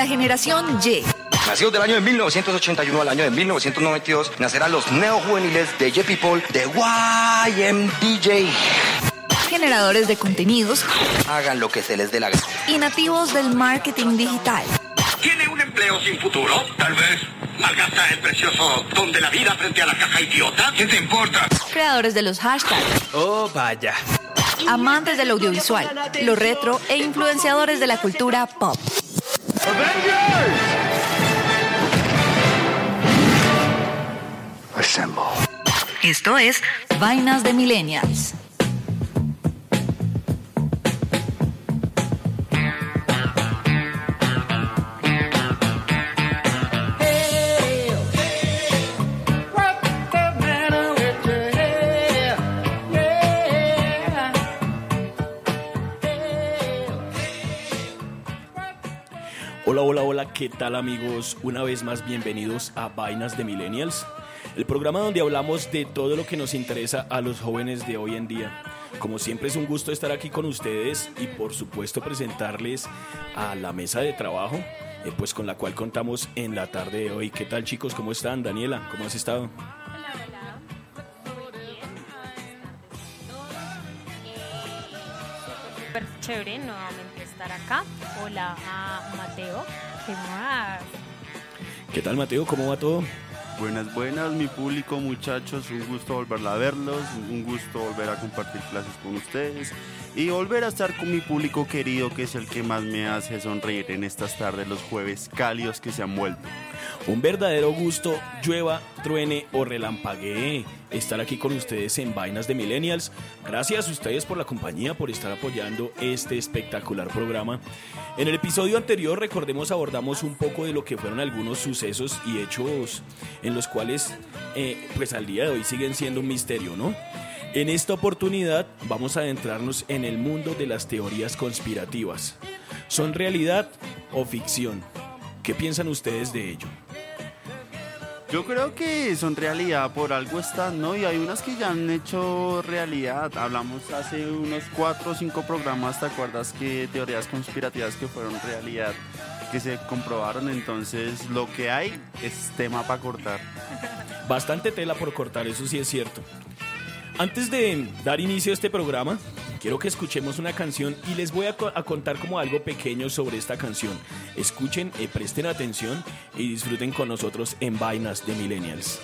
La generación Y. Nacidos del año de 1981 al año de 1992, nacerán los neojuveniles de J People de YMDJ. Generadores de contenidos Hagan lo que se les dé la gana. y nativos del marketing digital. ¿Tiene un empleo sin futuro? Tal vez. ¿Malgasta el precioso don de la vida frente a la caja idiota? ¿Qué te importa? Creadores de los hashtags. Oh, vaya. Amantes del audiovisual, lo retro e influenciadores de la cultura pop. Assemble. Esto es Vainas de Millennials. ¿Qué tal amigos? Una vez más bienvenidos a Vainas de Millennials, el programa donde hablamos de todo lo que nos interesa a los jóvenes de hoy en día. Como siempre es un gusto estar aquí con ustedes y por supuesto presentarles a la mesa de trabajo, eh, pues con la cual contamos en la tarde de hoy. ¿Qué tal chicos? ¿Cómo están? Daniela, ¿cómo has estado? Chévere nuevamente estar acá. Hola a Mateo. ¿Qué más? ¿Qué tal Mateo? ¿Cómo va todo? Buenas, buenas, mi público, muchachos. Un gusto volver a verlos, un gusto volver a compartir clases con ustedes y volver a estar con mi público querido, que es el que más me hace sonreír en estas tardes, los jueves cálidos que se han vuelto. Un verdadero gusto, llueva, truene o relampaguee, estar aquí con ustedes en Vainas de Millennials. Gracias a ustedes por la compañía, por estar apoyando este espectacular programa. En el episodio anterior, recordemos, abordamos un poco de lo que fueron algunos sucesos y hechos en los cuales, eh, pues al día de hoy siguen siendo un misterio, ¿no? En esta oportunidad vamos a adentrarnos en el mundo de las teorías conspirativas. ¿Son realidad o ficción? ¿Qué piensan ustedes de ello? Yo creo que son realidad, por algo están, ¿no? Y hay unas que ya han hecho realidad. Hablamos hace unos cuatro o cinco programas, ¿te acuerdas que teorías conspirativas que fueron realidad, que se comprobaron? Entonces, lo que hay es tema para cortar. Bastante tela por cortar, eso sí es cierto. Antes de dar inicio a este programa, quiero que escuchemos una canción y les voy a, co- a contar como algo pequeño sobre esta canción. Escuchen, eh, presten atención y disfruten con nosotros en Vainas de Millennials.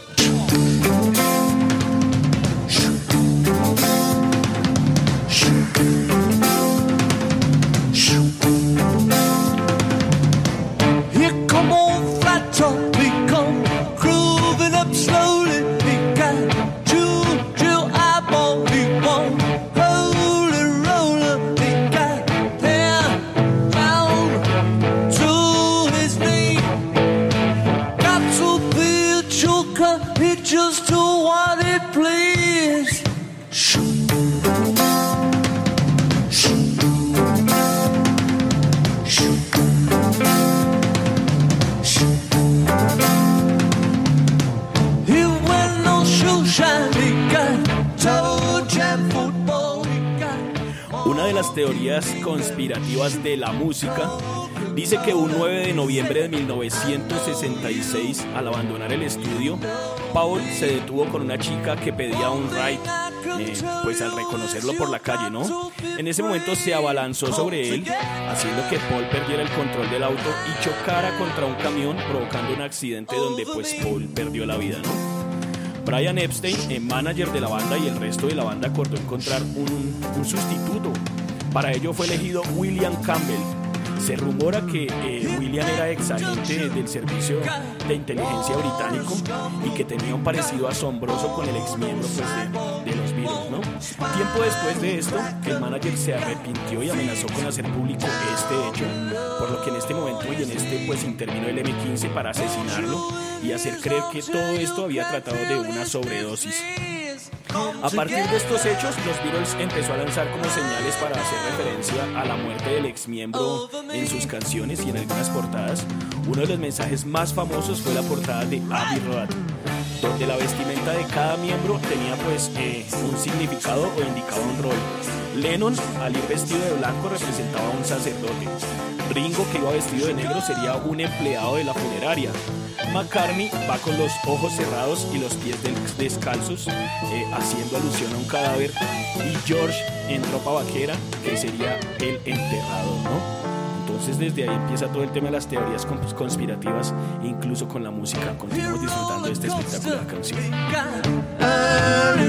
Una de las teorías conspirativas de la música dice que un 9 de noviembre de 1966, al abandonar el estudio, Paul se detuvo con una chica que pedía un ride, eh, pues al reconocerlo por la calle, ¿no? En ese momento se abalanzó sobre él, haciendo que Paul perdiera el control del auto y chocara contra un camión, provocando un accidente donde pues Paul perdió la vida, ¿no? Brian Epstein, el manager de la banda y el resto de la banda acordó encontrar un, sustituto. Para ello fue elegido William Campbell. Se rumora que eh, William era ex agente del servicio de inteligencia británico y que tenía un parecido asombroso con el ex miembro pues, de, de ¿no? Tiempo después de esto, el manager se arrepintió y amenazó con hacer público este hecho, por lo que en este momento y en este pues intervino el M15 para asesinarlo y hacer creer que todo esto había tratado de una sobredosis. A partir de estos hechos, los Beatles empezó a lanzar como señales para hacer referencia a la muerte del ex miembro en sus canciones y en algunas portadas. Uno de los mensajes más famosos fue la portada de Abbey Road. Donde la vestimenta de cada miembro tenía pues eh, un significado o indicaba un rol. Lennon, al ir vestido de blanco, representaba a un sacerdote. Ringo, que iba vestido de negro, sería un empleado de la funeraria. McCartney va con los ojos cerrados y los pies descalzos, eh, haciendo alusión a un cadáver. Y George en ropa vaquera, que sería el enterrador, ¿no? Entonces desde ahí empieza todo el tema de las teorías cons- conspirativas, incluso con la música. Continuamos disfrutando de esta espectacular canción. Early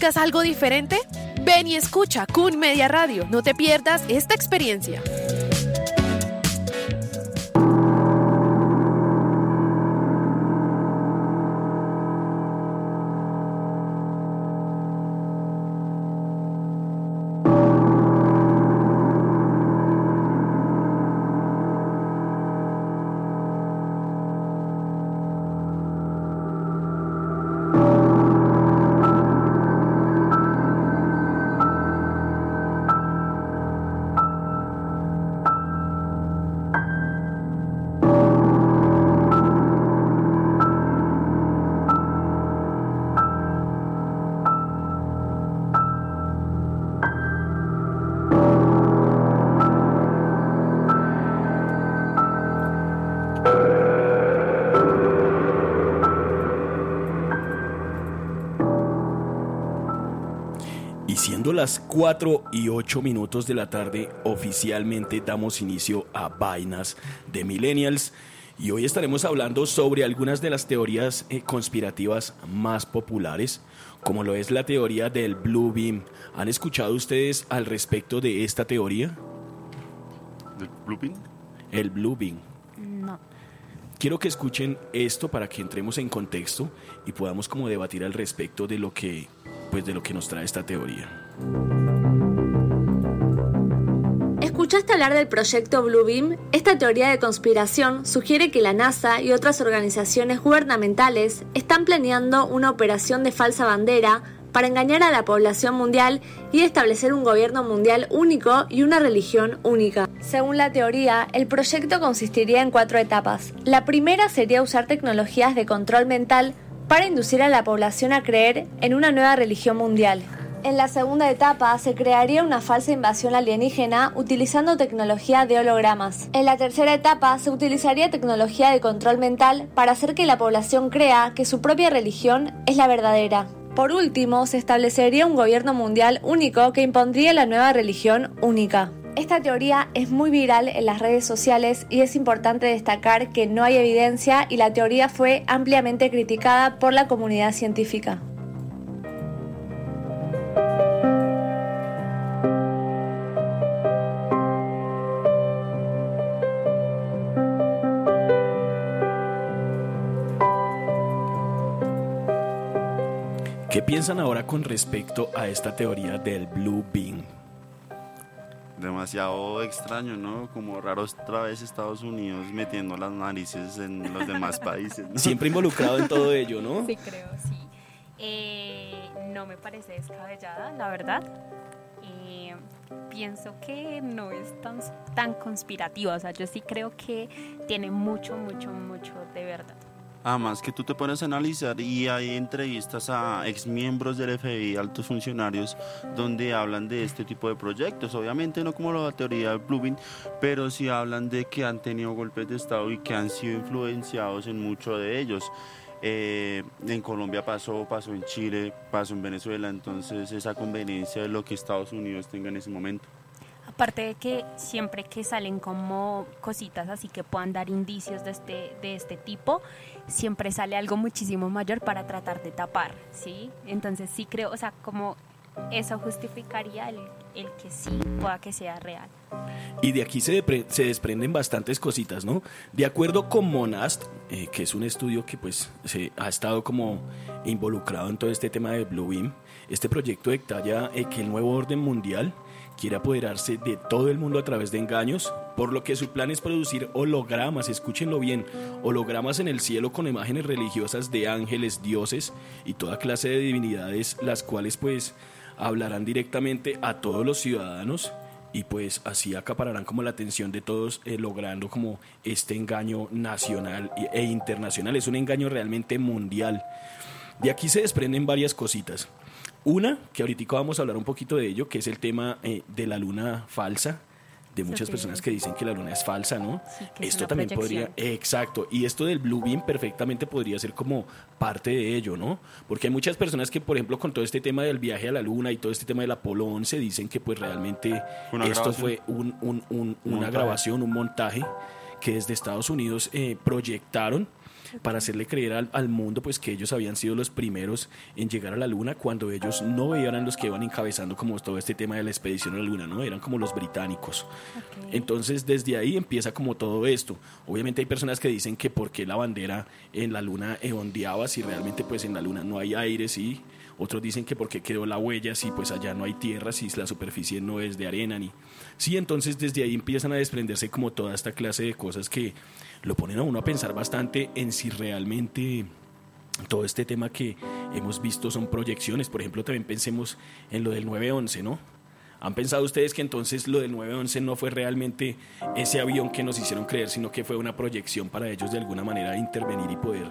¿Buscas algo diferente? Ven y escucha Kun Media Radio. No te pierdas esta experiencia. 4 y 8 minutos de la tarde, oficialmente damos inicio a Vainas de Millennials. Y hoy estaremos hablando sobre algunas de las teorías eh, conspirativas más populares, como lo es la teoría del Blue Beam. ¿Han escuchado ustedes al respecto de esta teoría? ¿Del Bluepin? El Blue Beam. No. Quiero que escuchen esto para que entremos en contexto y podamos como debatir al respecto de lo que pues de lo que nos trae esta teoría. ¿Escuchaste hablar del proyecto Bluebeam? Esta teoría de conspiración sugiere que la NASA y otras organizaciones gubernamentales están planeando una operación de falsa bandera para engañar a la población mundial y establecer un gobierno mundial único y una religión única. Según la teoría, el proyecto consistiría en cuatro etapas. La primera sería usar tecnologías de control mental para inducir a la población a creer en una nueva religión mundial. En la segunda etapa se crearía una falsa invasión alienígena utilizando tecnología de hologramas. En la tercera etapa se utilizaría tecnología de control mental para hacer que la población crea que su propia religión es la verdadera. Por último, se establecería un gobierno mundial único que impondría la nueva religión única. Esta teoría es muy viral en las redes sociales y es importante destacar que no hay evidencia y la teoría fue ampliamente criticada por la comunidad científica. ¿Qué piensan ahora con respecto a esta teoría del Blue Beam? demasiado extraño, ¿no? Como raro otra vez Estados Unidos metiendo las narices en los demás países. ¿no? Siempre involucrado en todo ello, ¿no? Sí, creo, sí. Eh, no me parece descabellada, la verdad. Eh, pienso que no es tan, tan conspirativa. O sea, yo sí creo que tiene mucho, mucho, mucho de verdad. Además que tú te pones a analizar y hay entrevistas a exmiembros del FBI, altos funcionarios, donde hablan de este tipo de proyectos. Obviamente no como la teoría de Bluebeam, pero sí hablan de que han tenido golpes de Estado y que han sido influenciados en muchos de ellos. Eh, en Colombia pasó, pasó en Chile, pasó en Venezuela, entonces esa conveniencia de lo que Estados Unidos tenga en ese momento. Aparte de que siempre que salen como cositas así que puedan dar indicios de este, de este tipo, siempre sale algo muchísimo mayor para tratar de tapar, ¿sí? Entonces sí creo, o sea, como eso justificaría el, el que sí pueda que sea real. Y de aquí se, se desprenden bastantes cositas, ¿no? De acuerdo con Monast, eh, que es un estudio que pues se ha estado como involucrado en todo este tema de Blue Beam, este proyecto detalla eh, que el nuevo orden mundial quiere apoderarse de todo el mundo a través de engaños, por lo que su plan es producir hologramas, escúchenlo bien, hologramas en el cielo con imágenes religiosas de ángeles, dioses y toda clase de divinidades, las cuales pues hablarán directamente a todos los ciudadanos y pues así acapararán como la atención de todos eh, logrando como este engaño nacional e- internacional. Es un engaño realmente mundial. De aquí se desprenden varias cositas. Una, que ahorita vamos a hablar un poquito de ello, que es el tema eh, de la luna falsa, de muchas Sí. personas que dicen que la luna es falsa, ¿no? Sí, que es esto una también proyección. podría, exacto, y esto del Blue Beam perfectamente podría ser como parte de ello, ¿no? Porque hay muchas personas que, por ejemplo, con todo este tema del viaje a la luna y todo este tema del Apolo 11, dicen que pues realmente Una esto grabación. fue un- un- un- una Montaje. grabación, un montaje que desde Estados Unidos eh, proyectaron para hacerle creer al, al mundo pues que ellos habían sido los primeros en llegar a la luna cuando ellos no eran los que iban encabezando como todo este tema de la expedición a la luna, ¿no? Eran como los británicos. Entonces desde ahí empieza como todo esto. Obviamente hay personas que dicen que por qué la bandera en la luna ondeaba si realmente pues en la luna no hay aire, sí. Otros dicen que porque quedó la huella si pues allá no hay tierra, si la superficie no es de arena ni... Sí, entonces desde ahí empiezan a desprenderse como toda esta clase de cosas que lo ponen a uno a pensar bastante en si realmente todo este tema que hemos visto son proyecciones. Por ejemplo, también pensemos en lo del 911, ¿no? ¿Han pensado ustedes que entonces lo del 911 no fue realmente ese avión que nos hicieron creer, sino que fue una proyección para ellos de alguna manera intervenir y poder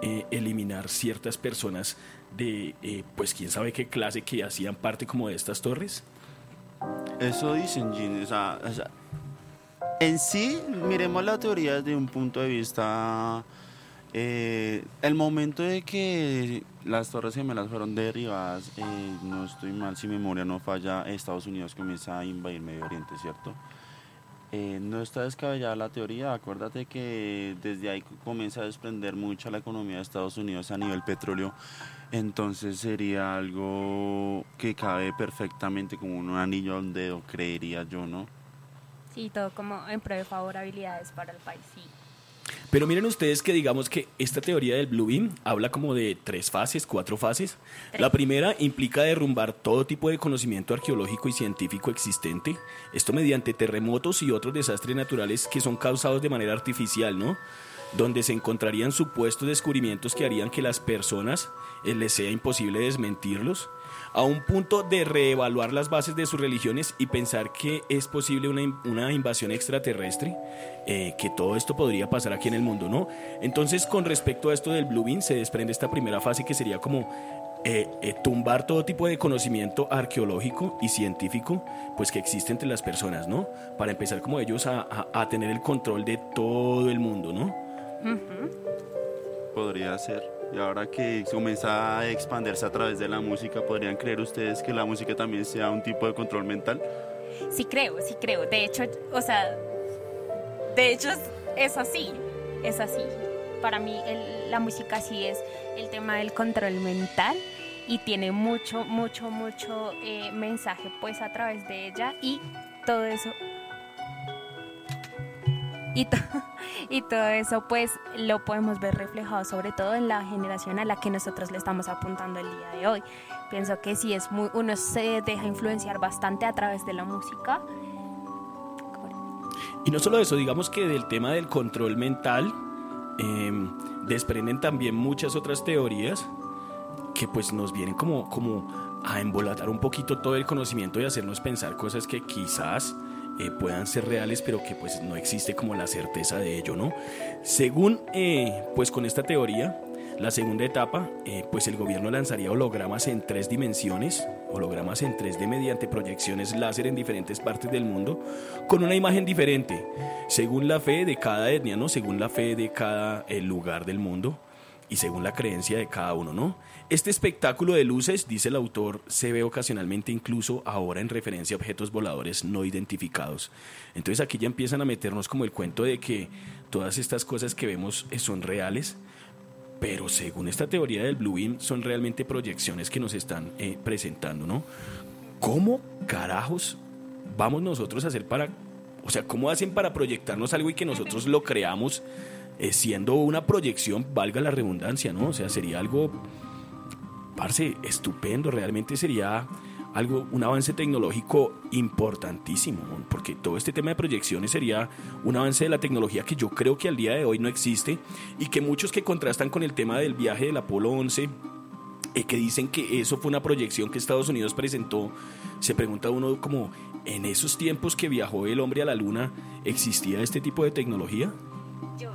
eh, eliminar ciertas personas de, eh, pues quién sabe qué clase que hacían parte como de estas torres? Eso dicen, Gin. O sea, o sea, en sí, miremos la teoría desde un punto de vista. eh, el momento de que las Torres Gemelas fueron derribadas, eh, no estoy mal, si memoria no falla, Estados Unidos comienza a invadir Medio Oriente, ¿cierto? Eh, no está descabellada la teoría, acuérdate que desde ahí comienza a desprender mucha la economía de Estados Unidos a nivel petróleo, entonces sería algo que cabe perfectamente como un anillo al dedo, creería yo, ¿no? Sí, todo como en pro de favorabilidades para el país, sí. Pero miren ustedes que digamos que esta teoría del Blue Beam habla como de tres fases, cuatro fases. La primera implica derrumbar todo tipo de conocimiento arqueológico y científico existente, esto mediante terremotos y otros desastres naturales que son causados de manera artificial, ¿no? Donde se encontrarían supuestos descubrimientos que harían que las personas eh, les sea imposible desmentirlos, a un punto de reevaluar las bases de sus religiones y pensar que es posible una, in- una invasión extraterrestre, eh, que todo esto podría pasar aquí en el mundo, ¿no? Entonces, con respecto a esto del Blue Beam, se desprende esta primera fase que sería como eh, eh, tumbar todo tipo de conocimiento arqueológico y científico, pues que existe entre las personas, ¿no? Para empezar como ellos a- a tener el control de todo el mundo, ¿no? Podría ser. Y ahora que comienza a expandirse a través de la música, ¿podrían creer ustedes que la música también sea un tipo de control mental? Sí creo, sí creo. De hecho, o sea, de hecho es, es así, es así. Para mí el- la música sí es el tema del control mental y tiene mucho, mucho, mucho eh, mensaje pues a través de ella y todo eso. Y, to- y todo eso pues lo podemos ver reflejado sobre todo en la generación a la que nosotros le estamos apuntando el día de hoy. Pienso que sí es muy, uno se deja influenciar bastante a través de la música Y no solo eso, digamos que del tema del control mental eh, desprenden también muchas otras teorías que pues nos vienen como, como a embolatar un poquito todo el conocimiento y hacernos pensar cosas que quizás eh, puedan ser reales, pero que pues no existe como la certeza de ello, ¿no? Según eh, pues con esta teoría, la segunda etapa, eh, pues el gobierno lanzaría hologramas en tres dimensiones, hologramas en 3D mediante proyecciones láser en diferentes partes del mundo, con una imagen diferente, según la fe de cada etnia, ¿no? Según la fe de cada lugar del mundo y según la creencia de cada uno, ¿no? Este espectáculo de luces, dice el autor, se ve ocasionalmente incluso ahora en referencia a objetos voladores no identificados. Entonces aquí ya empiezan a meternos como el cuento de que todas estas cosas que vemos eh, son reales, pero según esta teoría del Blue Beam son realmente proyecciones que nos están eh, presentando, ¿no? ¿Cómo carajos vamos nosotros a hacer para, o sea, cómo hacen para proyectarnos algo y que nosotros lo creamos eh, siendo una proyección, valga la redundancia, ¿no? O sea, sería algo, parce, estupendo, realmente sería algo, un avance tecnológico importantísimo, porque todo este tema de proyecciones sería un avance de la tecnología que yo creo que al día de hoy no existe y que muchos que contrastan con el tema del viaje del Apolo 11 eh, que dicen que eso fue una proyección que Estados Unidos presentó, se pregunta uno como, ¿en esos tiempos que viajó el hombre a la luna existía este tipo de tecnología? Yo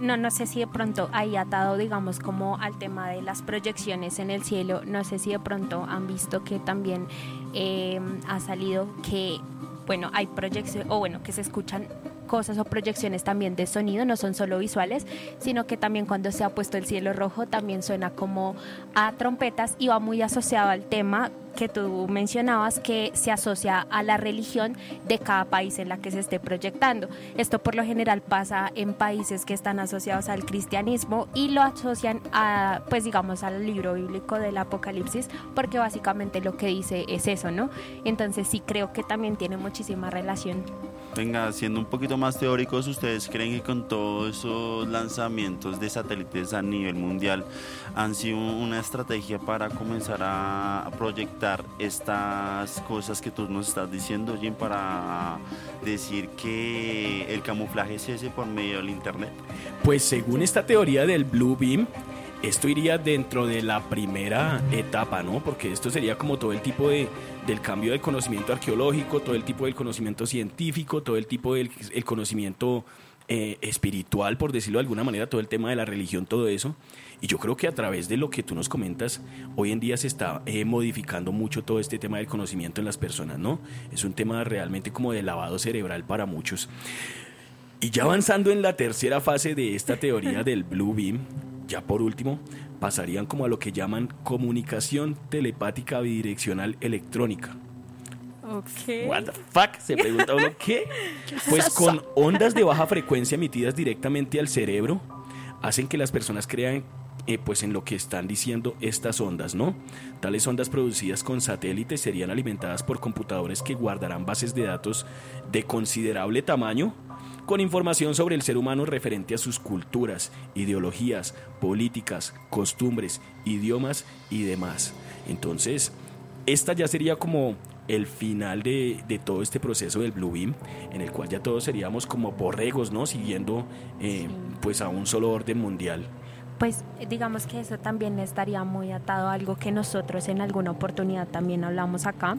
No, no sé si de pronto ahí atado, digamos, como al tema de las proyecciones en el cielo, no sé si de pronto han visto que también eh, ha salido que, bueno, hay proyecciones, o bueno, que se escuchan cosas o proyecciones también de sonido, no son solo visuales, sino que también cuando se ha puesto el cielo rojo también suena como a trompetas y va muy asociado al tema que tú mencionabas que se asocia a la religión de cada país en la que se esté proyectando. Esto por lo general pasa en países que están asociados al cristianismo y lo asocian a, pues digamos, al libro bíblico del Apocalipsis, porque básicamente lo que dice es eso, ¿no? Entonces sí creo que también tiene muchísima relación. Venga, siendo un poquito más teóricos, ¿ustedes creen que con todos esos lanzamientos de satélites a nivel mundial han sido una estrategia para comenzar a proyectar estas cosas que tú nos estás diciendo, Jim, para decir que el camuflaje es ese por medio del Internet? Pues según esta teoría del Blue Beam, esto iría dentro de la primera etapa, ¿no? Porque esto sería como todo el tipo de, del cambio del conocimiento arqueológico, todo el tipo del conocimiento científico, todo el tipo del el conocimiento eh, espiritual, por decirlo de alguna manera, todo el tema de la religión, todo eso. Y yo creo que a través de lo que tú nos comentas, hoy en día se está eh, modificando mucho todo este tema del conocimiento en las personas, ¿no? Es un tema realmente como de lavado cerebral para muchos. Y ya avanzando en la tercera fase de esta teoría del Blue Beam, ya por último, pasarían como a lo que llaman comunicación telepática bidireccional electrónica. Ok. What the fuck? Se pregunta uno, ¿qué? Pues con ondas de baja frecuencia emitidas directamente al cerebro, hacen que las personas crean eh, pues en lo que están diciendo estas ondas, ¿no? Tales ondas producidas con satélites serían alimentadas por computadores que guardarán bases de datos de considerable tamaño con información sobre el ser humano referente a sus culturas, ideologías, políticas, costumbres, idiomas y demás. Entonces, esta ya sería como el final de, de todo este proceso del Blue Beam, en el cual ya todos seríamos como borregos, ¿no? Siguiendo eh, pues a un solo orden mundial. Pues digamos que eso también estaría muy atado a algo que nosotros en alguna oportunidad también hablamos acá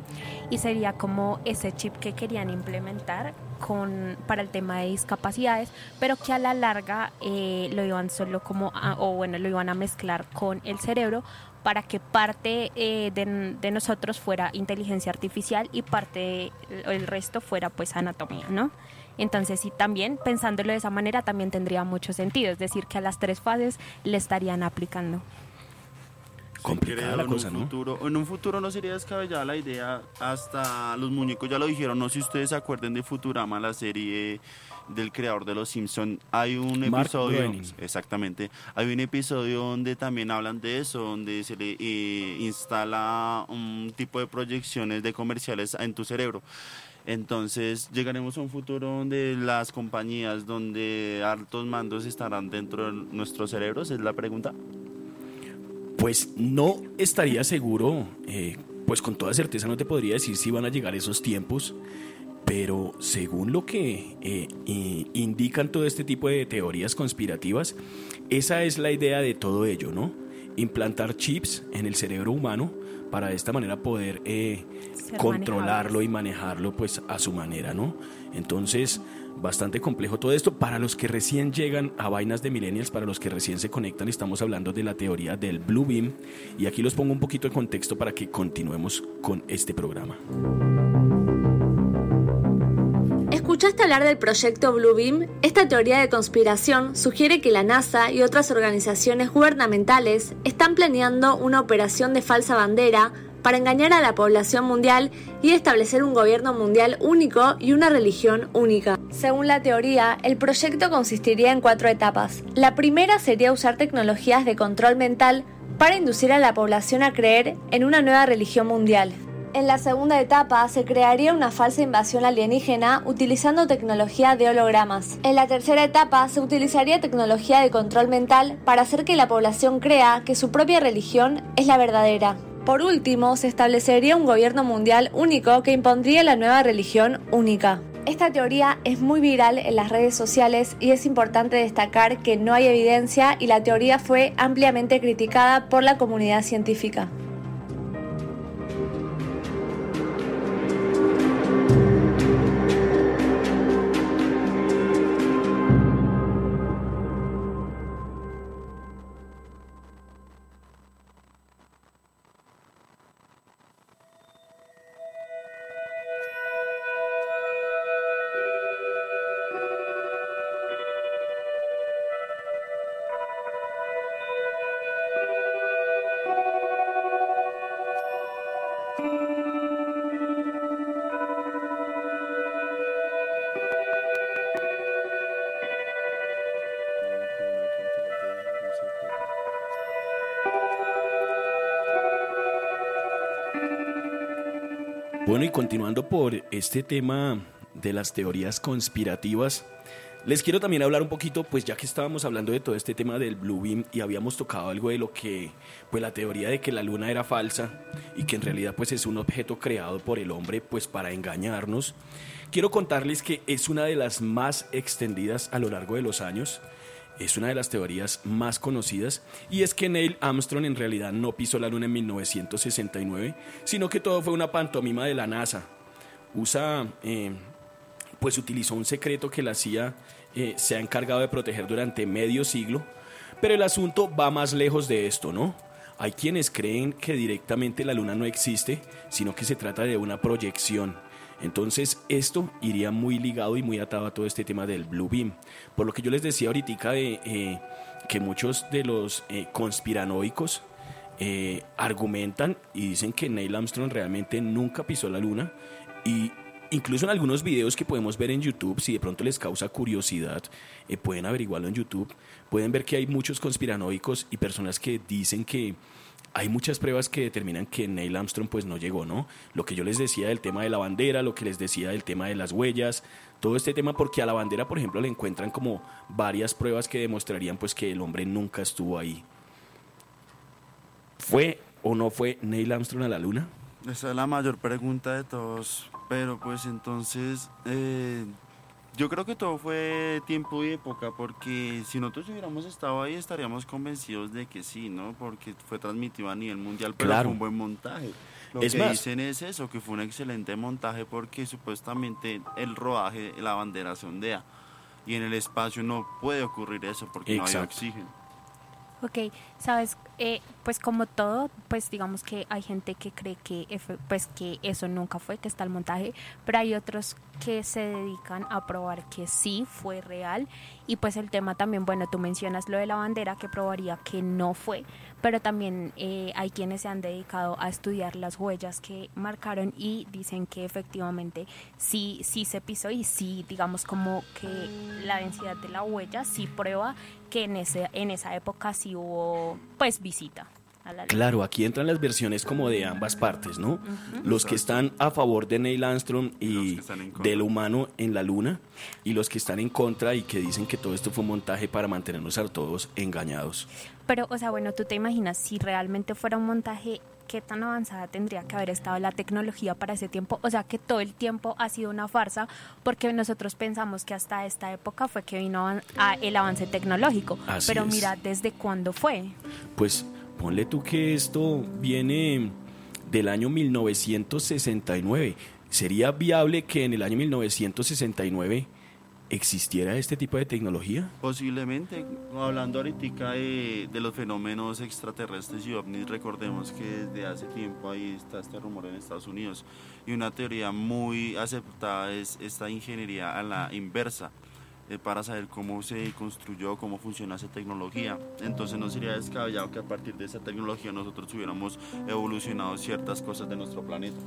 y sería como ese chip que querían implementar con, para el tema de discapacidades, pero que a la larga eh, lo iban solo como, a- o bueno, lo iban a mezclar con el cerebro para que parte eh, de, de nosotros fuera inteligencia artificial y parte, el resto fuera pues anatomía, ¿no? Entonces sí, también pensándolo de esa manera también tendría mucho sentido, es decir, que a las tres fases le estarían aplicando. Complicada la en cosa, un ¿no? Futuro, en un futuro no sería descabellada la idea, hasta los muñecos ya lo dijeron, no sé si ustedes se acuerden de Futurama, la serie del creador de Los Simpson hay un Mark episodio, Groening. exactamente, hay un episodio donde también hablan de eso, donde se le eh, instala un tipo de proyecciones de comerciales en tu cerebro. Entonces llegaremos a un futuro donde las compañías, donde altos mandos estarán dentro de nuestros cerebros, es la pregunta. Pues no estaría seguro, eh, pues con toda certeza no te podría decir si van a llegar esos tiempos. Pero según lo que eh, indican todo este tipo de teorías conspirativas, esa es la idea de todo ello, ¿no? Implantar chips en el cerebro humano para de esta manera poder eh, controlarlo y manejarlo pues a su manera, ¿no? Entonces, bastante complejo todo esto. Para los que recién llegan a Vainas de Millennials, para los que recién se conectan, estamos hablando de la teoría del Blue Beam y aquí los pongo un poquito de contexto para que continuemos con este programa. ¿Escuchaste hablar del proyecto Blue Beam? Esta teoría de conspiración sugiere que la NASA y otras organizaciones gubernamentales están planeando una operación de falsa bandera para engañar a la población mundial y establecer un gobierno mundial único y una religión única. Según la teoría, el proyecto consistiría en cuatro etapas. La primera sería usar tecnologías de control mental para inducir a la población a creer en una nueva religión mundial. En la segunda etapa se crearía una falsa invasión alienígena utilizando tecnología de hologramas. En la tercera etapa se utilizaría tecnología de control mental para hacer que la población crea que su propia religión es la verdadera. Por último, se establecería un gobierno mundial único que impondría la nueva religión única. Esta teoría es muy viral en las redes sociales y es importante destacar que no hay evidencia y la teoría fue ampliamente criticada por la comunidad científica. Continuando por este tema de las teorías conspirativas, les quiero también hablar un poquito, pues ya que estábamos hablando de todo este tema del Blue Beam y habíamos tocado algo de lo que, pues la teoría de que la luna era falsa y que en realidad pues es un objeto creado por el hombre pues para engañarnos, quiero contarles que es una de las más extendidas a lo largo de los años. Es una de las teorías más conocidas y es que Neil Armstrong en realidad no pisó la luna en 1969, sino que todo fue una pantomima de la NASA. USA eh, pues utilizó un secreto que la CIA eh, se ha encargado de proteger durante medio siglo, pero el asunto va más lejos de esto, ¿no? Hay quienes creen que directamente la luna no existe, sino que se trata de una proyección. Entonces esto iría muy ligado y muy atado a todo este tema del Blue Beam. Por lo que yo les decía ahorita de eh, que muchos de los eh, conspiranoicos eh, argumentan y dicen que Neil Armstrong realmente nunca pisó la luna y incluso en algunos videos que podemos ver en YouTube, si de pronto les causa curiosidad, eh, pueden averiguarlo en YouTube, pueden ver que hay muchos conspiranoicos y personas que dicen que hay muchas pruebas que determinan que Neil Armstrong pues no llegó, ¿no? Lo que yo les decía del tema de la bandera, lo que les decía del tema de las huellas, todo este tema porque a la bandera, por ejemplo, le encuentran como varias pruebas que demostrarían pues que el hombre nunca estuvo ahí. ¿Fue o no fue Neil Armstrong a la luna? Esa es la mayor pregunta de todos. Pero pues entonces, eh, yo creo que todo fue tiempo y época, porque si nosotros hubiéramos estado ahí estaríamos convencidos de que sí, ¿no? Porque fue transmitido a nivel mundial, pero Claro. fue un buen montaje. Lo Es que más- dicen es eso, que fue un excelente montaje porque supuestamente el rodaje, la bandera se ondea. Y en el espacio no puede ocurrir eso porque no hay oxígeno. Ok, sabes, Eh, pues como todo, pues digamos que hay gente que cree que, pues que eso nunca fue, que está el montaje, pero hay otros que se dedican a probar que sí fue real. Y pues el tema también, bueno, tú mencionas lo de la bandera que probaría que no fue, pero también eh, hay quienes se han dedicado a estudiar las huellas que marcaron y dicen que efectivamente sí, sí se pisó y sí, digamos como que la densidad de la huella sí prueba que en, ese, en esa época sí hubo pues visita. A la luna. Claro, aquí entran las versiones como de ambas partes, ¿no? Los que están a favor de Neil Armstrong y del humano en la luna y los que están en contra y que dicen que todo esto fue un montaje para mantenernos a todos engañados. Pero, o sea, bueno, tú te imaginas si realmente fuera un montaje qué tan avanzada tendría que haber estado la tecnología para ese tiempo. O sea, que todo el tiempo ha sido una farsa porque nosotros pensamos que hasta esta época fue que vino a- a el avance tecnológico. Así Pero es. mira, ¿desde cuándo fue? Pues ponle tú que esto viene del año 1969. ¿Sería viable que en el año 1969 existiera este tipo de tecnología? Posiblemente, hablando ahorita de, los fenómenos extraterrestres y ovnis, recordemos que desde hace tiempo ahí está este rumor en Estados Unidos y una teoría muy aceptada es esta ingeniería a la inversa eh, para saber cómo se construyó, cómo funciona esa tecnología. Entonces no sería descabellado que a partir de esa tecnología nosotros hubiéramos evolucionado ciertas cosas de nuestro planeta.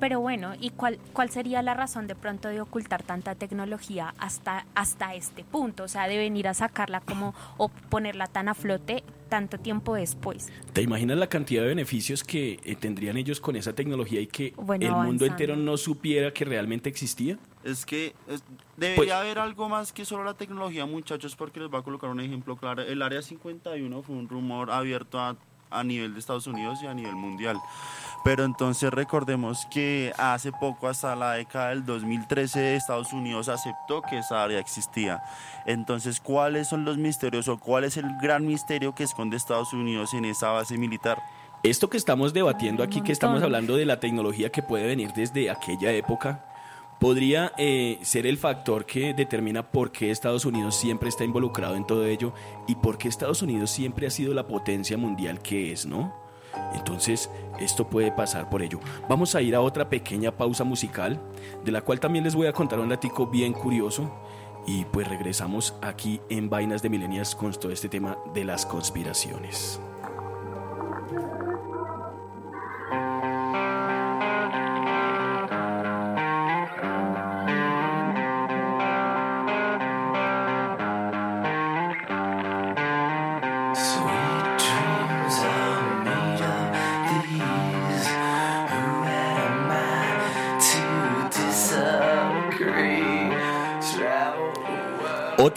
Pero bueno, ¿y cuál, cuál sería la razón de pronto de ocultar tanta tecnología hasta, hasta este punto? O sea, de venir a sacarla como o ponerla tan a flote tanto tiempo después. ¿Te imaginas la cantidad de beneficios que eh, tendrían ellos con esa tecnología y que Bueno, el mundo entero no supiera que realmente existía? Es que es- debería Pues- haber algo más que solo la tecnología, muchachos, porque les voy a colocar un ejemplo claro. El Área 51 fue un rumor abierto a, a nivel de Estados Unidos y a nivel mundial. Pero entonces recordemos que hace poco, hasta la década del 2013, Estados Unidos aceptó que esa área existía. Entonces, ¿cuáles son los misterios o cuál es el gran misterio que esconde Estados Unidos en esa base militar? Esto que estamos debatiendo aquí, que estamos hablando de la tecnología que puede venir desde aquella época, podría eh, ser el factor que determina por qué Estados Unidos siempre está involucrado en todo ello y por qué Estados Unidos siempre ha sido la potencia mundial que es, ¿no? Entonces, esto puede pasar por ello. Vamos a ir a otra pequeña pausa musical, de la cual también les voy a contar un datico bien curioso. Y pues regresamos aquí en Vainas de Milenias con todo este tema de las conspiraciones.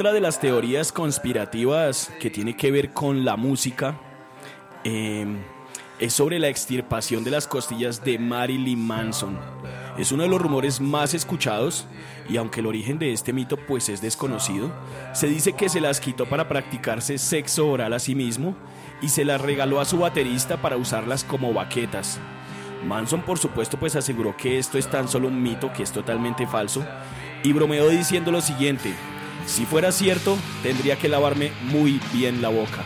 Otra de las teorías conspirativas que tiene que ver con la música eh, es sobre la extirpación de las costillas de Marilyn Manson. Es uno de los rumores más escuchados y aunque el origen de este mito pues es desconocido, se dice que se las quitó para practicarse sexo oral a sí mismo y se las regaló a su baterista para usarlas como baquetas. Manson por supuesto pues aseguró que esto es tan solo un mito, que es totalmente falso y bromeó diciendo lo siguiente, si fuera cierto tendría que lavarme muy bien la boca.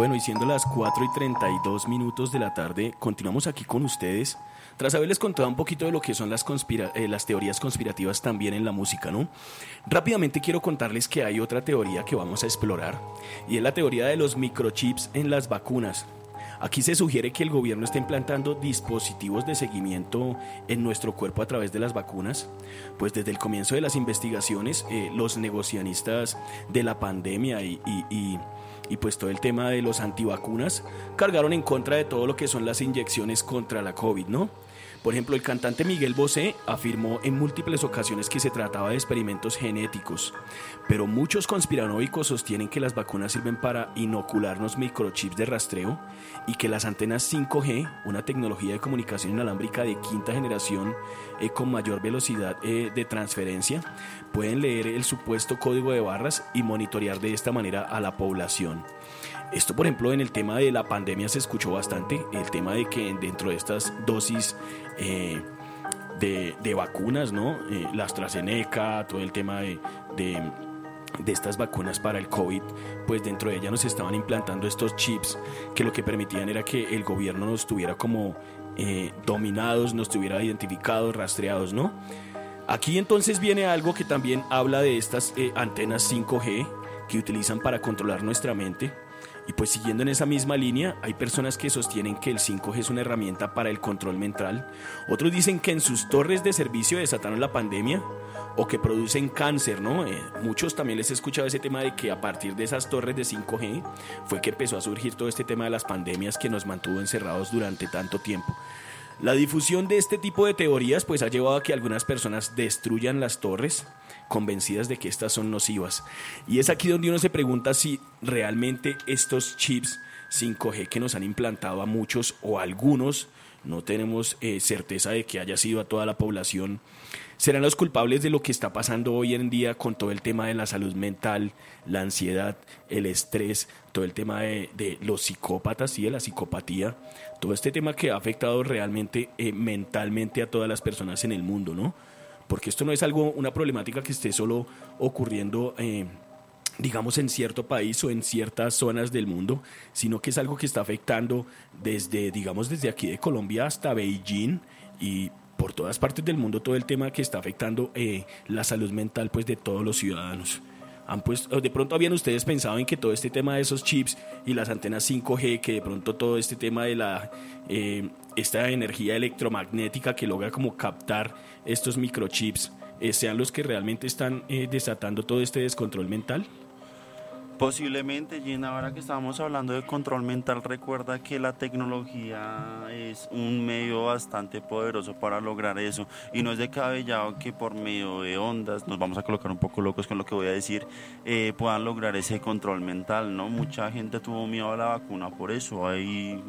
Bueno, y siendo las 4 y 32 minutos de la tarde, continuamos aquí con ustedes. Tras haberles contado un poquito de lo que son eh, las teorías conspirativas también en la música, ¿no? Rápidamente quiero contarles que hay otra teoría que vamos a explorar, y es la teoría de los microchips en las vacunas. Aquí se sugiere que el gobierno está implantando dispositivos de seguimiento en nuestro cuerpo a través de las vacunas. Pues desde el comienzo de las investigaciones, eh, los negocianistas de la pandemia y- y pues todo el tema de los antivacunas cargaron en contra de todo lo que son las inyecciones contra la COVID, ¿no? Por ejemplo, el cantante Miguel Bosé afirmó en múltiples ocasiones que se trataba de experimentos genéticos, pero muchos conspiranoicos sostienen que las vacunas sirven para inocularnos microchips de rastreo y que las antenas 5G, una tecnología de comunicación inalámbrica de quinta generación eh, con mayor velocidad eh, de transferencia, pueden leer el supuesto código de barras y monitorear de esta manera a la población. Esto, por ejemplo, en el tema de la pandemia se escuchó bastante, el tema de que dentro de estas dosis eh, de, de vacunas, ¿no? Eh, la AstraZeneca, todo el tema de, de, estas vacunas para el COVID, pues dentro de ellas nos estaban implantando estos chips que lo que permitían era que el gobierno nos tuviera como eh, dominados, nos tuviera identificados, rastreados, ¿no? Aquí entonces viene algo que también habla de estas eh, antenas 5G que utilizan para controlar nuestra mente. Y pues siguiendo en esa misma línea, hay personas que sostienen que el 5G es una herramienta para el control mental. Otros dicen que en sus torres de servicio desataron la pandemia o que producen cáncer, ¿no? Eh, muchos también les he escuchado ese tema de que a partir de esas torres de 5G fue que empezó a surgir todo este tema de las pandemias que nos mantuvo encerrados durante tanto tiempo. La difusión de este tipo de teorías pues ha llevado a que algunas personas destruyan las torres convencidas de que estas son nocivas. Y es aquí donde uno se pregunta si realmente estos chips 5G que nos han implantado a muchos o a algunos, no tenemos eh, certeza de que haya sido a toda la población, serán los culpables de lo que está pasando hoy en día con todo el tema de la salud mental, la ansiedad, el estrés, todo el tema de, los psicópatas y de la psicopatía, todo este tema que ha afectado realmente eh, mentalmente a todas las personas en el mundo, ¿no? Porque esto no es algo, una problemática que esté solo ocurriendo, eh, digamos, en cierto país o en ciertas zonas del mundo, sino que es algo que está afectando desde, digamos, desde aquí de Colombia hasta Beijing y por todas partes del mundo todo el tema que está afectando eh, la salud mental pues de todos los ciudadanos. Han puesto, de pronto habían ustedes pensado en que todo este tema de esos chips y las antenas 5G, que de pronto todo este tema de la eh, esta energía electromagnética que logra como captar estos microchips, eh, sean los que realmente están eh, desatando todo este descontrol mental. Posiblemente, Gina, ahora que estábamos hablando de control mental, recuerda que la tecnología es un medio bastante poderoso para lograr eso. Y no es descabellado que por medio de ondas, nos vamos a colocar un poco locos con lo que voy a decir, eh, puedan lograr ese control mental, ¿no? Mucha gente tuvo miedo a la vacuna por eso. Hay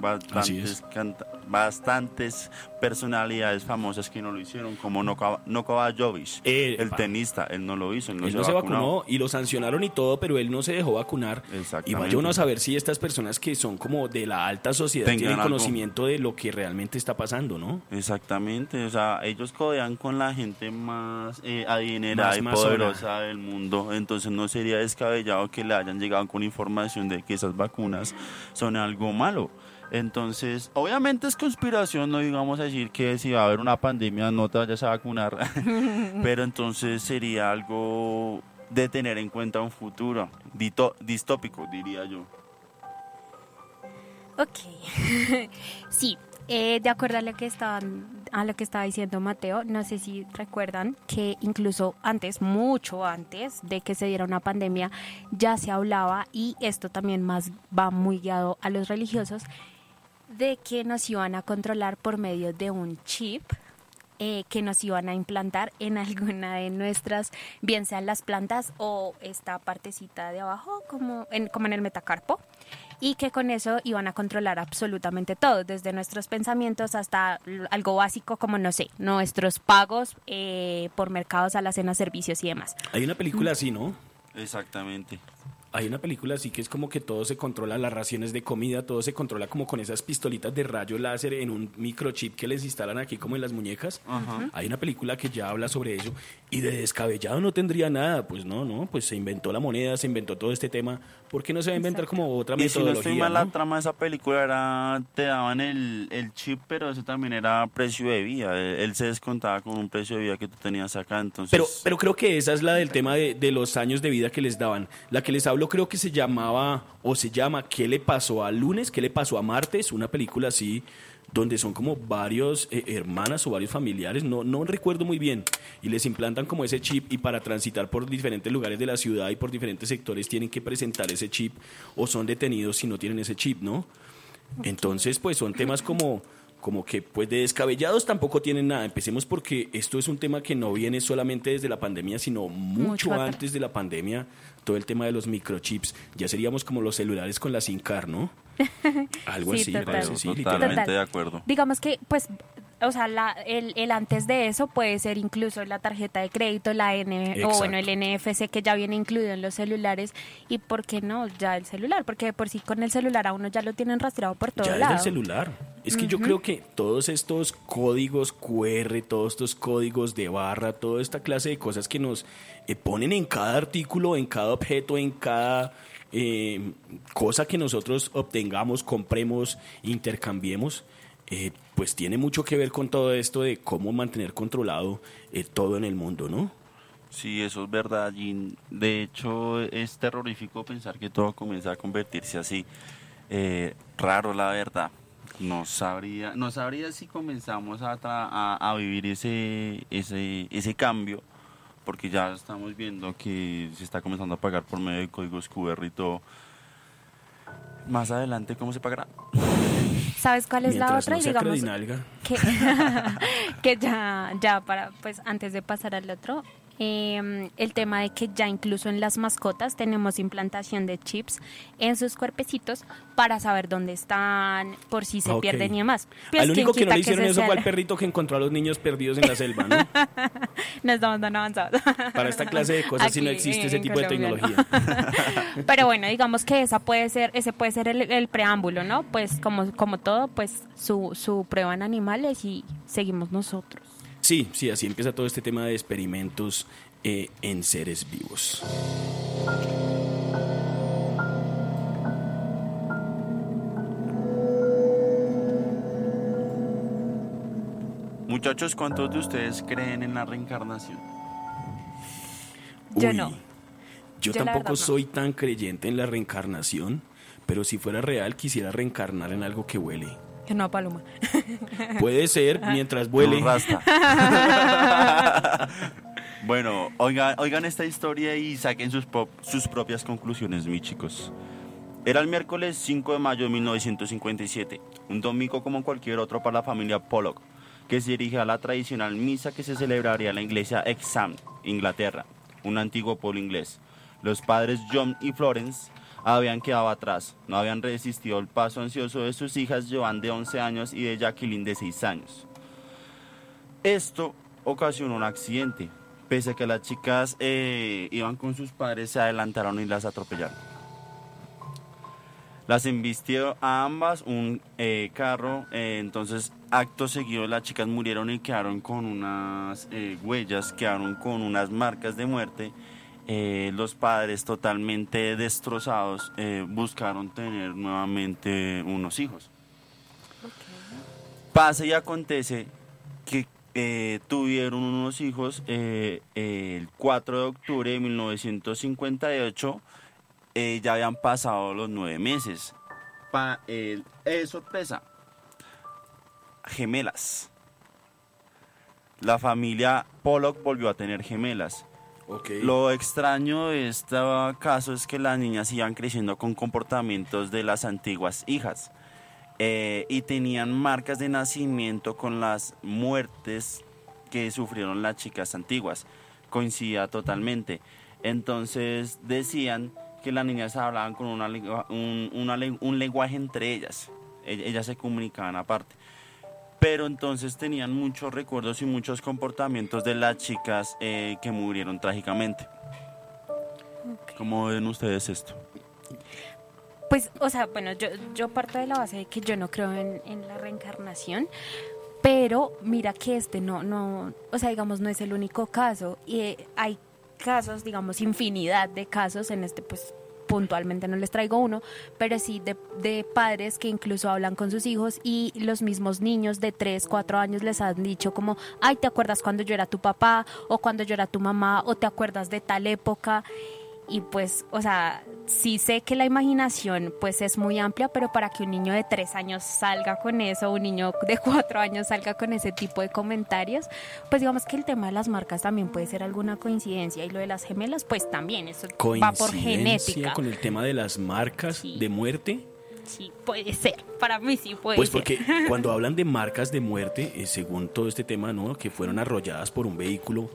bastantes, personalidades famosas que no lo hicieron, como Novak Djokovic, el tenista, él no lo hizo, él no, él se, no se vacunó. vacunó y lo sancionaron y todo, pero él no se dejó vacunar. Y vaya uno a saber si estas personas que son como de la alta sociedad Tengan tienen algo. conocimiento de lo que realmente está pasando, ¿no? Exactamente, o sea, ellos codean con la gente más eh, adinerada Más y masona. poderosa del mundo, entonces no sería descabellado que le hayan llegado con información de que esas vacunas son algo malo. Entonces, obviamente es conspiración, no digamos a decir que si va a haber una pandemia no te vayas a vacunar, pero entonces sería algo de tener en cuenta un futuro dito- distópico, diría yo. Ok. sí, eh, de acuerdo a lo que estaban, a lo que estaba diciendo Mateo, no sé si recuerdan que incluso antes, mucho antes de que se diera una pandemia, ya se hablaba y esto también más va muy guiado a los religiosos de que nos iban a controlar por medio de un chip eh, que nos iban a implantar en alguna de nuestras, bien sean las plantas o esta partecita de abajo, como en, como en el metacarpo, y que con eso iban a controlar absolutamente todo, desde nuestros pensamientos hasta algo básico como, no sé, nuestros pagos eh, por mercados, alacenas, servicios y demás. Hay una película así, ¿no? Exactamente. Hay una película así que es como que todo se controla, las raciones de comida, todo se controla como con esas pistolitas de rayo láser en un microchip que les instalan aquí como en las muñecas. Hay una película que ya habla sobre eso y de descabellado no tendría nada. Pues no, no, pues se inventó la moneda, se inventó todo este tema. ¿Por qué no se va a inventar como otra Y si no metodología? estoy mal, la no? trama de esa película era, te daban el, el chip, pero eso también era precio de vida. Él, él se descontaba con un precio de vida que tú tenías acá, entonces... Pero, pero creo que esa es la del tema de, de los años de vida que les daban. La que les hablo creo que se llamaba, o se llama, ¿Qué le pasó a lunes? ¿Qué le pasó a martes? Una película así, donde son como varios eh, hermanas o varios familiares, no, no recuerdo muy bien, y les implantan como ese chip y para transitar por diferentes lugares de la ciudad y por diferentes sectores tienen que presentar ese chip o son detenidos si no tienen ese chip, ¿no? Entonces, pues son temas como, como que pues de descabellados tampoco tienen nada. Empecemos porque esto es un tema que no viene solamente desde la pandemia, sino mucho, antes de la pandemia. Todo el tema de los microchips. Ya seríamos como los celulares con la SIM card, ¿no? Algo Sí, así, total. parece, sí, Totalmente de acuerdo. Digamos que, pues, o sea, la- el, el antes de eso puede ser incluso la tarjeta de crédito, la N, o bueno, el NFC que ya viene incluido en los celulares. Y por qué no, ya el celular, porque de por sí con el celular a uno ya lo tienen rastreado por todo Ya lado. el celular. Es que yo creo que todos estos códigos QR, todos estos códigos de barra, toda esta clase de cosas que nos eh, ponen en cada artículo, en cada objeto, en cada eh, cosa que nosotros obtengamos, compremos, intercambiemos, eh, pues tiene mucho que ver con todo esto de cómo mantener controlado eh, todo en el mundo, ¿no? Sí, eso es verdad. Y de hecho es terrorífico pensar que todo comienza a convertirse así. Eh, raro, la verdad. No sabría, no sabría si comenzamos a, vivir ese, ese, ese cambio, porque ya estamos viendo que se está comenzando a pagar por medio de códigos QR y todo. Más adelante, ¿cómo se pagará? ¿Sabes cuál es la otra? no y sea digamos que, que ya, ya para, pues antes de pasar al otro, eh, el tema de que ya incluso en las mascotas tenemos implantación de chips en sus cuerpecitos para saber dónde están, por si se pierden y demás. Pues, Al único ¿quién que no le hicieron eso sea fue al perrito que encontró a los niños perdidos en la selva, ¿no? No estamos tan avanzados. Para esta clase de cosas sí no Aquí, existe ese tipo de no. tecnología. Pero bueno, digamos que esa puede ser, ese puede ser el, el preámbulo, ¿no? Pues como, como todo, pues su, su prueba en animales y seguimos nosotros. Sí, sí, así empieza todo este tema de experimentos eh, en seres vivos. Muchachos, ¿cuántos de ustedes creen en la reencarnación? Yo Uy, no. Yo, tampoco verdad no. soy tan creyente en la reencarnación, pero si fuera real quisiera reencarnar en algo que huele. Que no, Paloma. Puede ser mientras vuele. Un rasta. bueno, oigan, oigan esta historia y saquen sus, sus propias conclusiones, mis chicos. Era el miércoles 5 de mayo de 1957, un domingo como cualquier otro para la familia Pollock, que se dirige a la tradicional misa que se celebraría en la iglesia Exham, Inglaterra, un antiguo pueblo inglés. Los padres John y Florence habían quedado atrás, no habían resistido el paso ansioso de sus hijas Joan de 11 años y de Jacqueline de 6 años. Esto ocasionó un accidente. Pese a que las chicas eh, iban con sus padres, se adelantaron y las atropellaron. Las embistió a ambas un eh, carro, eh, entonces acto seguido las chicas murieron y quedaron con unas huellas, quedaron con unas marcas de muerte. Eh, los padres totalmente destrozados eh, buscaron tener nuevamente unos hijos. Pasa y acontece que eh, tuvieron unos hijos el 4 de octubre de 1958. eh, ya habían pasado los nueve meses. Pa, sorpresa, gemelas. La familia Pollock volvió a tener gemelas. Lo extraño de este caso es que las niñas iban creciendo con comportamientos de las antiguas hijas eh, y tenían marcas de nacimiento con las muertes que sufrieron las chicas antiguas. Coincidía totalmente. Entonces decían que las niñas hablaban con una un, un lenguaje entre ellas. E- Ellas se comunicaban aparte pero entonces tenían muchos recuerdos y muchos comportamientos de las chicas eh, que murieron trágicamente. ¿Cómo ven ustedes esto? Pues, o sea, bueno, yo, yo parto de la base de que yo no creo en, en la reencarnación, pero mira que este no, no, o sea, digamos, no es el único caso. Y hay casos, digamos, infinidad de casos, en este pues puntualmente no les traigo uno, pero sí de, de padres que incluso hablan con sus hijos y los mismos niños de 3, 4 años les han dicho como, ay, ¿te acuerdas cuando yo era tu papá o cuando yo era tu mamá o te acuerdas de tal época? Y pues, o sea, sí sé que la imaginación pues es muy amplia, pero para que un niño de tres años salga con eso, un niño de cuatro años salga con ese tipo de comentarios, pues digamos que el tema de las marcas también puede ser alguna coincidencia y lo de las gemelas pues también, eso va por genética. con el tema de las marcas Sí. de muerte. Sí, puede ser, para mí sí puede Pues ser. porque cuando hablan de marcas de muerte, eh, según todo este tema, ¿no? Que fueron arrolladas por un vehículo,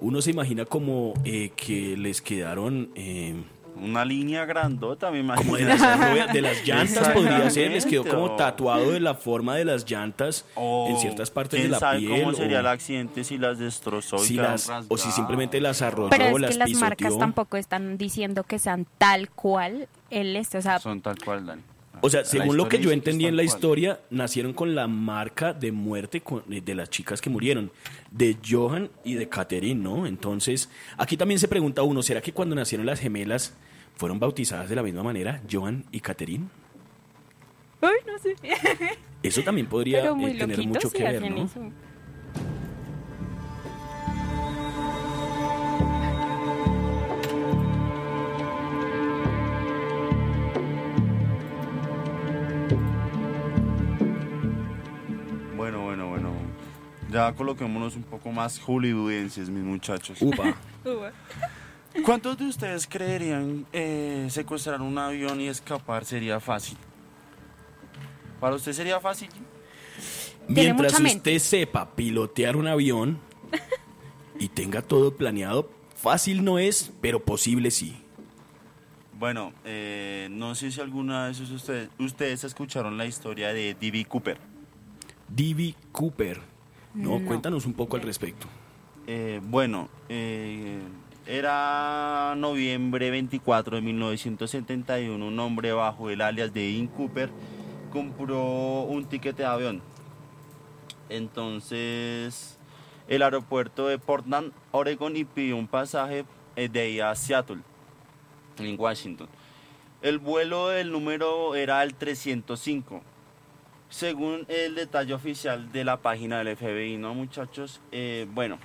uno se imagina como eh, que les quedaron eh, Una línea grandota, me imagino. como de las, de las llantas, podría ser, les quedó como tatuado de la forma de las llantas o en ciertas partes de la sabe piel. cómo sería o, el accidente si las destrozó y si quedaron las- o si simplemente las arrolló, Pero es las que las pisoteó. marcas tampoco están diciendo que sean tal cual el este, o sea, Son tal cual, Dani. O sea, según lo que yo entendí en la cual. historia, nacieron con la marca de muerte eh, de las chicas que murieron, de Johan y de Catherine, ¿no? Entonces, aquí también se pregunta uno, ¿será que cuando nacieron las gemelas fueron bautizadas de la misma manera, Johan y Catherine? Ay, no sé. Eso también podría eh, tener mucho que ver, ¿no? eso. Ya coloquémonos un poco más hollywoodenses, mis muchachos. Upa. ¿Cuántos de ustedes creerían eh, secuestrar un avión y escapar sería fácil? ¿Para usted sería fácil? Mientras mente. usted sepa pilotear un avión y tenga todo planeado, fácil no es, pero posible sí. Bueno, eh, no sé si alguna vez ustedes, ustedes escucharon la historia de D.B. Cooper. D.B. Cooper. No, No. cuéntanos un poco al respecto. Eh, bueno, eh, era noviembre 24 de 1971, un hombre bajo el alias de Dean Cooper compró un tiquete de avión. Entonces, el aeropuerto de Portland, Oregon, y pidió un pasaje eh, de ahí a Seattle, en Washington. El vuelo del número era el 305. Según el detalle oficial de la página del FBI, ¿no, muchachos? Eh, bueno,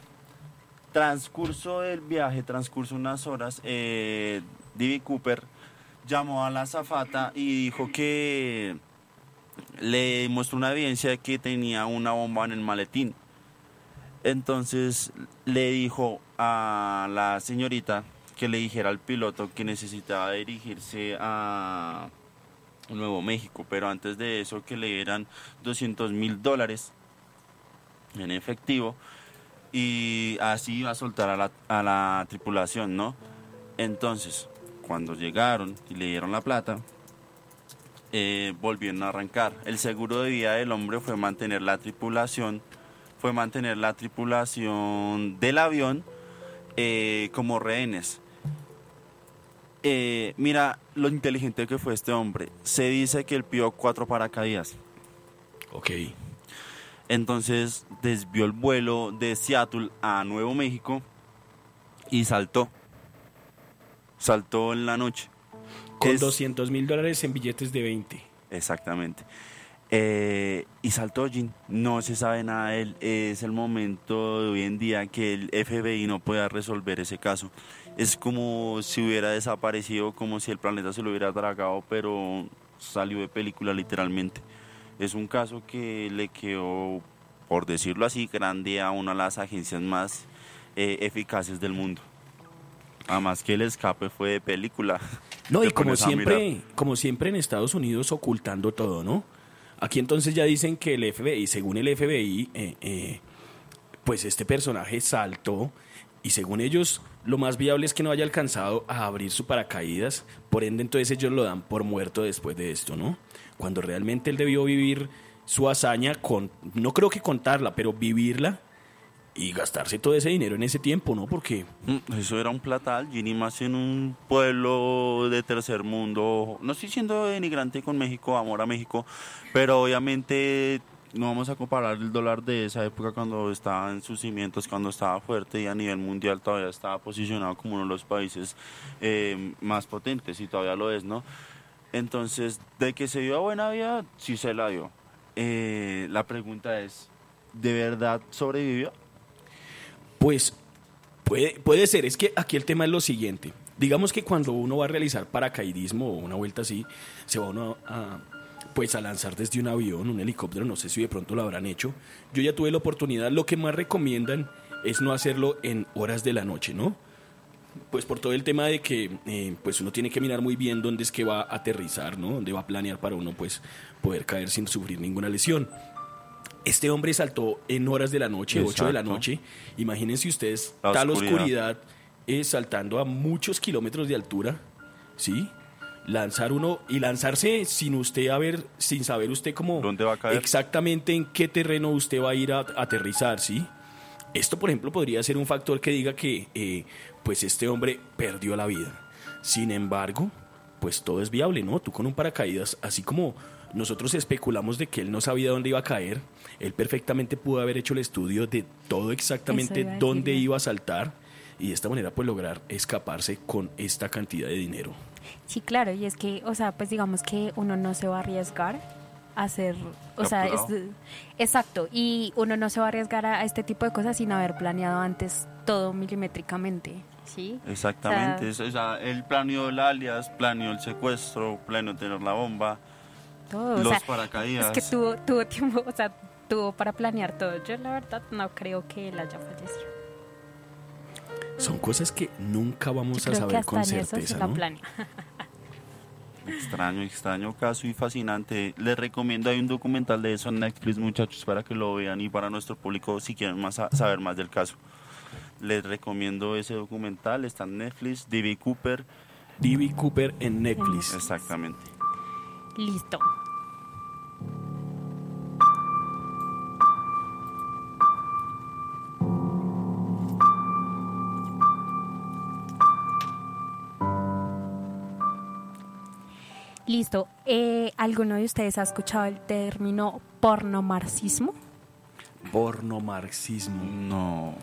transcurso del viaje, transcurso unas horas, eh, D.B. Cooper llamó a la azafata y dijo que le mostró una evidencia de que tenía una bomba en el maletín. Entonces le dijo a la señorita que le dijera al piloto que necesitaba dirigirse a Nuevo México, pero antes de eso que le dieran 200 mil dólares en efectivo y así iba a soltar a la, a la tripulación, ¿no? Entonces, cuando llegaron y le dieron la plata, eh, volvieron a arrancar. El seguro de vida del hombre fue mantener la tripulación, fue mantener la tripulación del avión eh, como rehenes. Eh, mira lo inteligente que fue este hombre. Se dice que él pidió cuatro paracaídas. Ok. Entonces desvió el vuelo de Seattle a Nuevo México y saltó. Saltó en la noche. Con Es- 200 mil dólares en billetes de 20. Exactamente. Eh, y saltó Jin. No se sabe nada de él. Es el momento de hoy en día que el FBI no pueda resolver ese caso. Es como si hubiera desaparecido, como si el planeta se lo hubiera tragado, pero salió de película literalmente. Es un caso que le quedó, por decirlo así, grande a una de las agencias más eh, eficaces del mundo. Además que el escape fue de película. No, y como siempre, como siempre en Estados Unidos ocultando todo, ¿no? Aquí entonces ya dicen que el FBI, según el FBI, eh, eh, pues este personaje saltó y según ellos lo más viable es que no haya alcanzado a abrir su paracaídas, por ende entonces ellos lo dan por muerto después de esto, ¿no? Cuando realmente él debió vivir su hazaña con, no creo que contarla, pero vivirla y gastarse todo ese dinero en ese tiempo, ¿no? Porque Mm, Eso era un platal, y ni más en un pueblo de tercer mundo. No estoy siendo denigrante con México, amor a México, pero obviamente no vamos a comparar el dólar de esa época cuando estaba en sus cimientos, cuando estaba fuerte y a nivel mundial todavía estaba posicionado como uno de los países eh, más potentes y todavía lo es, ¿no? Entonces, de que se dio a buena vida, sí se la dio. Eh, la pregunta es, ¿de verdad sobrevivió? Pues puede, puede ser, es que aquí el tema es lo siguiente. Digamos que cuando uno va a realizar paracaidismo o una vuelta así, se va uno a, pues a lanzar desde un avión, un helicóptero, no sé si de pronto lo habrán hecho. Yo ya tuve la oportunidad, lo que más recomiendan es no hacerlo en horas de la noche, ¿no? Pues por todo el tema de que eh, pues uno tiene que mirar muy bien dónde es que va a aterrizar, ¿no? Dónde va a planear para uno pues poder caer sin sufrir ninguna lesión. Este hombre saltó en horas de la noche, 8 de la Exacto. noche. Imagínense ustedes La tal oscuridad. oscuridad eh, saltando a muchos kilómetros de altura, ¿sí? Lanzar uno y lanzarse sin usted haber, sin saber usted cómo ¿Dónde va a caer? exactamente en qué terreno usted va a ir a, a aterrizar, ¿sí? Esto, por ejemplo, podría ser un factor que diga que, eh, pues, este hombre perdió la vida. Sin embargo, pues todo es viable, ¿no? Tú con un paracaídas, así como nosotros especulamos de que él no sabía dónde iba a caer, él perfectamente pudo haber hecho el estudio de todo exactamente iba dónde iba a saltar y de esta manera, pues, lograr escaparse con esta cantidad de dinero. Sí, claro, y es que, o sea, pues digamos que uno no se va a arriesgar a hacer, o sea, es, exacto, y uno no se va a arriesgar a, a este tipo de cosas sin haber planeado antes todo milimétricamente, ¿sí? Exactamente, O sea, es- o sea, él planeó el alias, planeó el secuestro, planeó tener la bomba, todo, o los sea, paracaídas. es que tuvo, tuvo tiempo, o sea, tuvo para planear todo. Yo la verdad no creo que él haya fallecido. Son cosas que nunca vamos Yo a creo que saber hasta con certeza, ¿no? Extraño, extraño caso y fascinante. Les recomiendo, hay un documental de eso en Netflix, muchachos, para que lo vean y para nuestro público, si quieren más sa- saber más del caso. Les recomiendo ese documental, está en Netflix, D.B. Cooper. D.B. Cooper en Netflix. Exactamente. Listo. Listo. Eh, ¿Alguno de ustedes ha escuchado el término pornomarxismo? Pornomarxismo. No,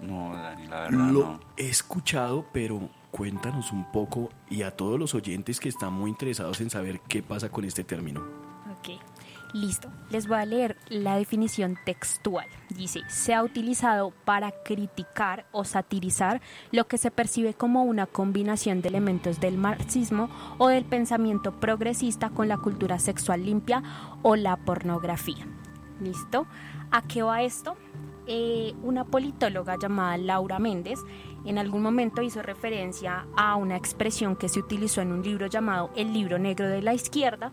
no, Dani, la verdad Lo no. he escuchado, pero cuéntanos un poco y a todos los oyentes que están muy interesados en saber qué pasa con este término. Ok, listo. Les voy a leer la definición textual. Dice, se ha utilizado para criticar o satirizar lo que se percibe como una combinación de elementos del marxismo o del pensamiento progresista con la cultura sexual limpia o la pornografía. ¿Listo? ¿A qué va esto? Eh, una politóloga llamada Laura Méndez en algún momento hizo referencia a una expresión que se utilizó en un libro llamado El libro negro de la izquierda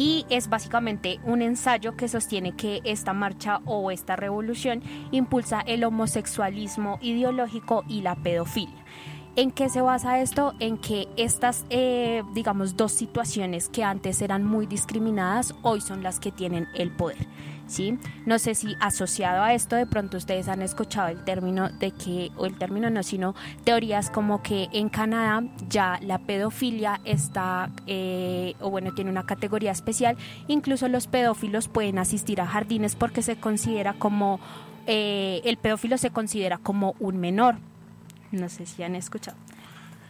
y es básicamente un ensayo que sostiene que esta marcha o esta revolución impulsa el homosexualismo ideológico y la pedofilia. ¿En qué se basa esto? En que estas, eh, digamos, dos situaciones que antes eran muy discriminadas, hoy son las que tienen el poder. ¿sí? No sé si asociado a esto de pronto ustedes han escuchado el término de que, o el término no, sino teorías como que en Canadá ya la pedofilia está, eh, o bueno, tiene una categoría especial, incluso los pedófilos pueden asistir a jardines porque se considera como, eh, el pedófilo se considera como un menor. No sé si han escuchado.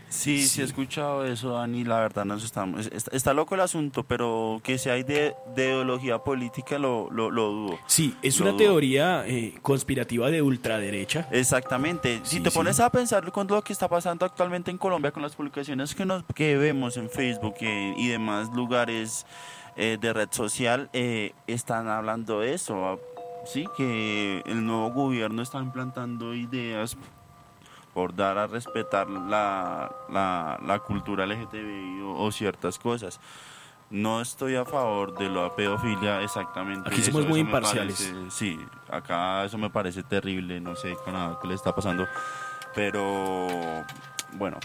Sí, sí, he escuchado eso, Dani. La verdad, nos estamos, está, está loco el asunto, pero que si hay de, de ideología política lo, lo, lo dudo. Sí, es Lo una dudo. teoría eh, conspirativa de ultraderecha. Exactamente. Si te sí. pones a pensar con lo que está pasando actualmente en Colombia, con las publicaciones que, nos, que vemos en Facebook eh, y demás lugares eh, de red social, eh, están hablando de eso. Sí, que el nuevo gobierno está implantando ideas por dar a respetar la, la, la cultura LGTBI o, o ciertas cosas. No estoy a favor de la pedofilia exactamente. Aquí somos muy imparciales. parece- sí, acá eso me parece terrible, no sé Canadá qué le está pasando. Pero bueno,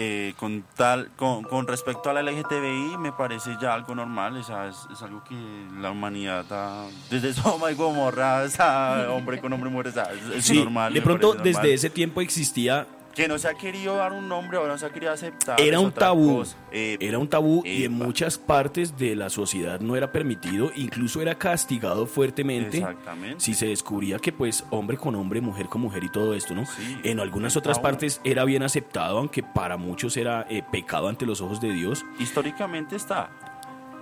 eh, con tal con, con respecto a la LGTBI me parece ya algo normal, o sea, es, es algo que la humanidad ha, desde Soma y Gomorra, o sea, hombre con hombre muere, o sea, es, es Sí, normal. de pronto normal. desde ese tiempo existía que no se ha querido dar un nombre o no se ha querido aceptar. era un tabú. Eh, era un tabú y en muchas partes de la sociedad no era permitido, incluso era castigado fuertemente Exactamente. si se descubría que pues hombre con hombre, mujer con mujer y todo esto, ¿no? Sí, en algunas un otras tabú. partes era bien aceptado, aunque para muchos era eh, pecado ante los ojos de Dios. Históricamente está.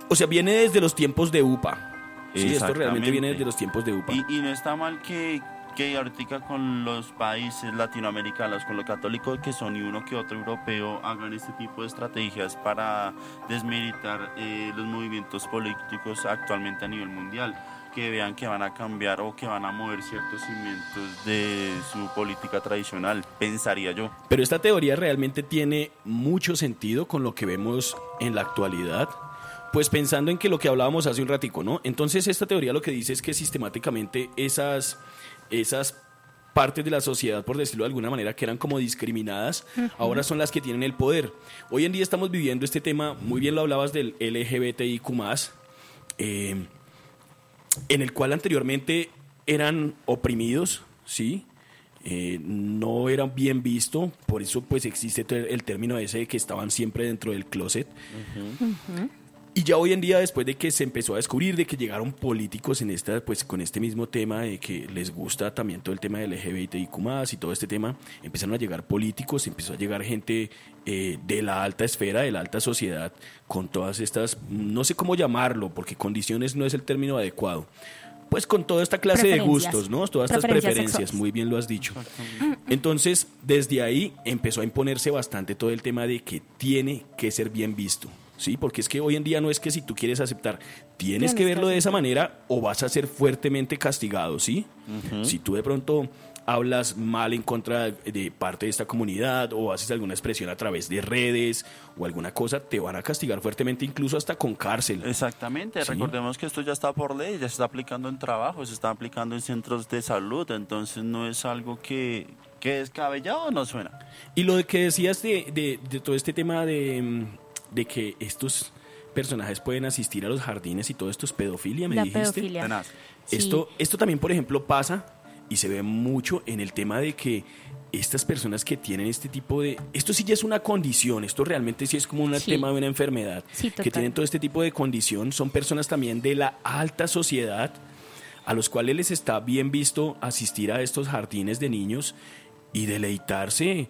O sea, viene desde los tiempos de UPA. Sí, esto realmente viene desde los tiempos de UPA. Y, y no está mal que, que ahorita con los países latinoamericanos, con los católicos que son y uno que otro europeo, hagan este tipo de estrategias para desmeritar eh, los movimientos políticos actualmente a nivel mundial. Que vean que van a cambiar o que van a mover ciertos cimientos de su política tradicional, pensaría yo. Pero esta teoría realmente tiene mucho sentido con lo que vemos en la actualidad. Pues pensando en que lo que hablábamos hace un ratico, ¿no? Entonces esta teoría lo que dice es que sistemáticamente esas, esas partes de la sociedad, por decirlo de alguna manera, que eran como discriminadas, ahora son las que tienen el poder. Hoy en día estamos viviendo este tema, muy bien lo hablabas del LGBTIQ+, eh, en el cual anteriormente eran oprimidos, ¿sí? Eh, no eran bien visto, por eso pues existe te- el término ese de que estaban siempre dentro del closet. Y ya hoy en día, después de que se empezó a descubrir, de que llegaron políticos en esta, pues con este mismo tema, de que les gusta también todo el tema del LGBTIQ y todo este tema, empezaron a llegar políticos, empezó a llegar gente eh, de la alta esfera, de la alta sociedad, con todas estas, no sé cómo llamarlo, porque condiciones no es el término adecuado. Pues con toda esta clase de gustos, ¿no? Todas estas Preferencias muy bien lo has dicho. Entonces, desde ahí empezó a imponerse bastante todo el tema de que tiene que ser bien visto. Sí, porque es que hoy en día no es que si tú quieres aceptar, tienes, Tienes que que verlo de esa manera o vas a ser fuertemente castigado, ¿sí? Si tú de pronto hablas mal en contra de parte de esta comunidad o haces alguna expresión a través de redes o alguna cosa, te van a castigar fuertemente, incluso hasta con cárcel. Exactamente, Sí. recordemos que esto ya está por ley, ya se está aplicando en trabajo, se está aplicando en centros de salud, entonces no es algo que, que descabellado no suena. Y lo de que decías de, de- de todo este tema de, mm, de que estos personajes pueden asistir a los jardines y todo esto es pedofilia, me La dijiste. pedofilia. Sí. Esto, esto también, por ejemplo, pasa y se ve mucho en el tema de que estas personas que tienen este tipo de... Esto sí ya es una condición, esto realmente sí es como un Sí. tema de una enfermedad. Sí, que tienen todo este tipo de condición, son personas también de la alta sociedad a los cuales les está bien visto asistir a estos jardines de niños y deleitarse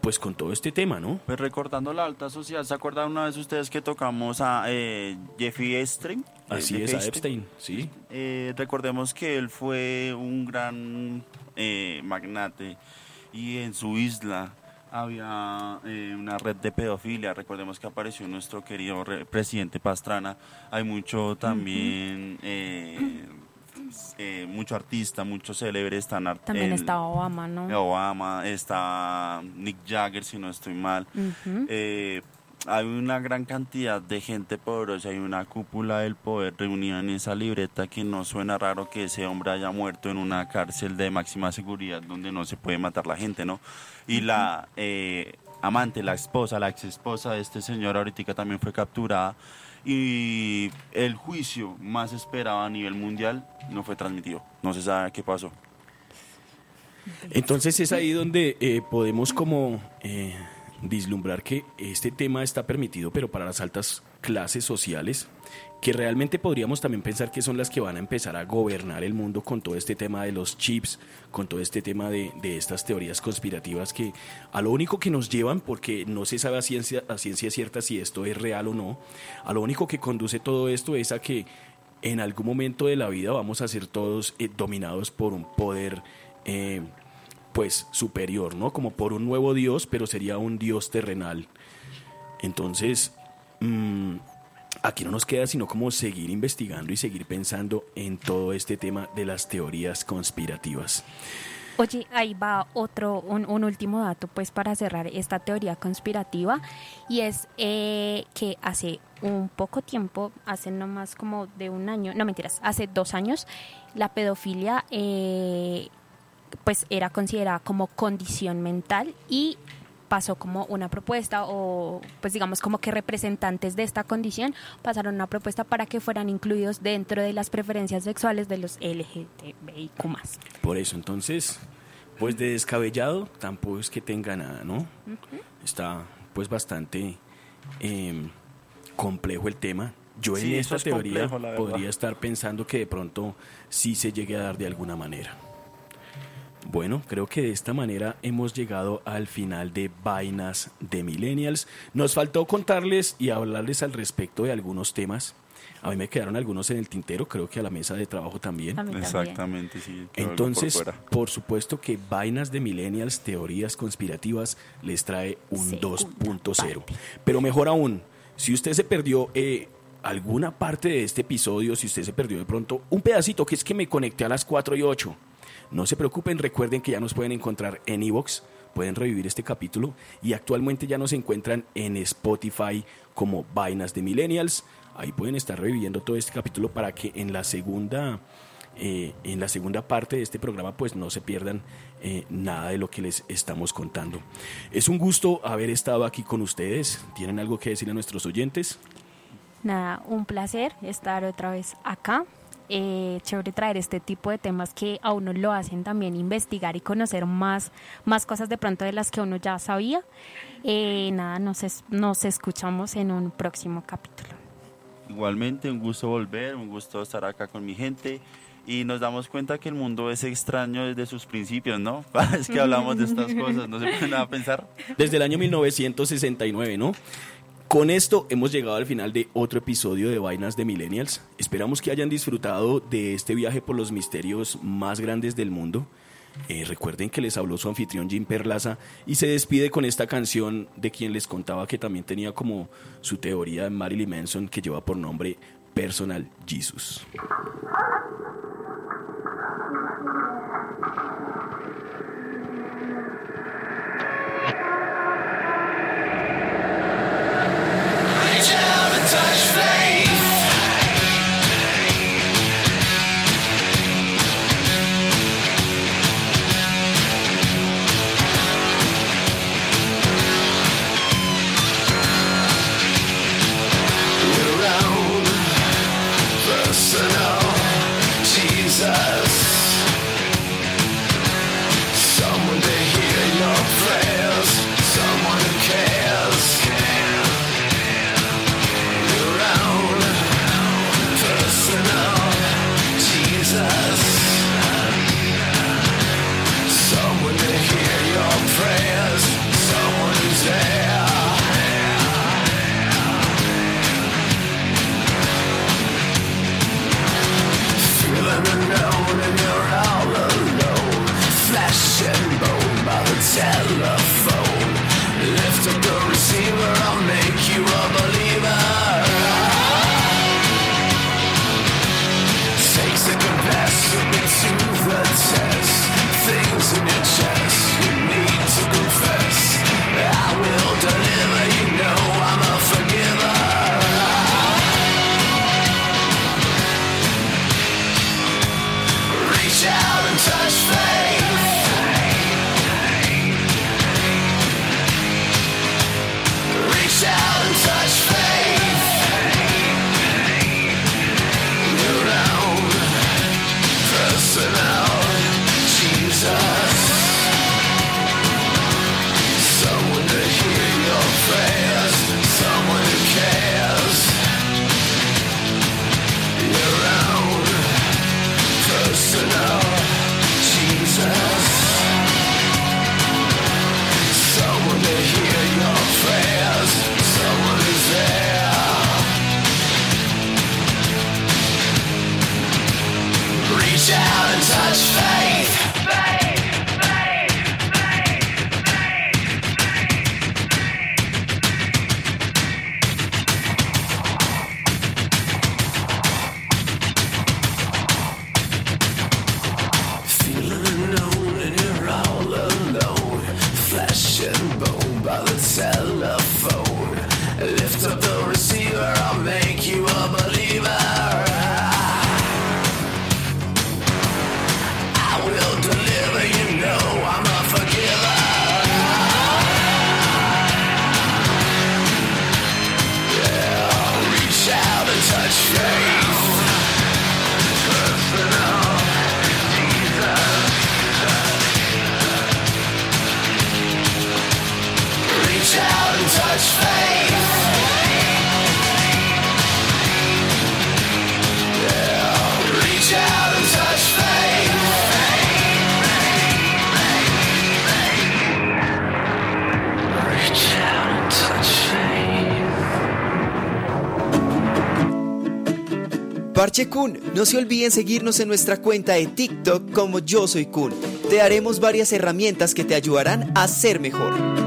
pues con todo este tema, ¿no? Pues recordando la alta sociedad, ¿se acuerdan una vez ustedes que tocamos a eh, Jeffrey Epstein? Eh, Así Jeffrey es, a Epstein, sí. Eh, recordemos que él fue un gran eh, magnate y en su isla había eh, una red de pedofilia. Recordemos que apareció nuestro querido re- presidente Pastrana. Hay mucho también, eh, eh, mucho artista, mucho célebre. Están También el- está Obama, ¿no? Obama, está Nick Jagger, si no estoy mal. Eh, hay una gran cantidad de gente poderosa, hay una cúpula del poder reunida en esa libreta que no suena raro que ese hombre haya muerto en una cárcel de máxima seguridad donde no se puede matar la gente, ¿no? Y la eh, amante, la esposa, la ex esposa de este señor ahorita también fue capturada y el juicio más esperado a nivel mundial no fue transmitido. No se sabe qué pasó. Entonces es ahí donde eh, podemos como eh, vislumbrar que este tema está permitido, pero para las altas clases sociales, que realmente podríamos también pensar que son las que van a empezar a gobernar el mundo con todo este tema de los chips, con todo este tema de, de estas teorías conspirativas que a lo único que nos llevan, porque no se sabe a ciencia, ciencia cierta si esto es real o no, a lo único que conduce todo esto es a que en algún momento de la vida vamos a ser todos eh, dominados por un poder eh, pues superior, ¿no? Como por un nuevo Dios, pero sería un Dios terrenal. Entonces, mm, aquí no nos queda sino como seguir investigando y seguir pensando en todo este tema de las teorías conspirativas. Oye, ahí va otro, un, un último dato, pues para cerrar esta teoría conspirativa, y es eh, que hace un poco tiempo, hace no más como de un año, no mentiras, hace dos años, la pedofilia eh, pues era considerada como condición mental y pasó como una propuesta o pues digamos como que representantes de esta condición pasaron una propuesta para que fueran incluidos dentro de las preferencias sexuales de los LGTBIQ+. Por eso, entonces, pues de descabellado tampoco es que tenga nada, ¿no? Está pues bastante eh, complejo el tema. Yo en esta es teoría complejo, podría estar pensando que de pronto sí se llegue a dar de alguna manera. Bueno, creo que de esta manera hemos llegado al final de Vainas de Millennials. Nos faltó contarles y hablarles al respecto de algunos temas. A mí me quedaron algunos en el tintero, creo que a la mesa de trabajo también. Exactamente, sí. por Entonces, por, supuesto que Vainas de Millennials, teorías conspirativas, les trae un Segunda 2.0. Pero mejor aún, si usted se perdió eh, alguna parte de este episodio, si usted se perdió de pronto un pedacito, que es que me conecté a las 4 y 8, no se preocupen, recuerden que ya nos pueden encontrar en Evox, pueden revivir este capítulo y actualmente ya nos encuentran en Spotify como Vainas de Millennials. Ahí pueden estar reviviendo todo este capítulo para que en la segunda eh, en la segunda parte de este programa pues no se pierdan eh, nada de lo que les estamos contando. Es un gusto haber estado aquí con ustedes. ¿Tienen algo que decir a nuestros oyentes? Nada, un placer estar otra vez acá. Eh, chévere traer este tipo de temas que a uno lo hacen también investigar y conocer más, más cosas de pronto de las que uno ya sabía. Eh, nada, nos, es- nos escuchamos en un próximo capítulo. Igualmente, un gusto volver, un gusto estar acá con mi gente. Y nos damos cuenta que el mundo es extraño desde sus principios, ¿no? es que hablamos de estas cosas, no se pueden a pensar. Desde el año 1969, ¿no? Con esto hemos llegado al final de otro episodio de Vainas de Millennials. Esperamos que hayan disfrutado de este viaje por los misterios más grandes del mundo. Eh, recuerden que les habló su anfitrión Jim Perlaza y se despide con esta canción de quien les contaba que también tenía como su teoría de Marilyn Manson que lleva por nombre Personal Jesus. Kun, no se olviden seguirnos en nuestra cuenta de TikTok como Yo Soy Kun. Te daremos varias herramientas que te ayudarán a ser mejor.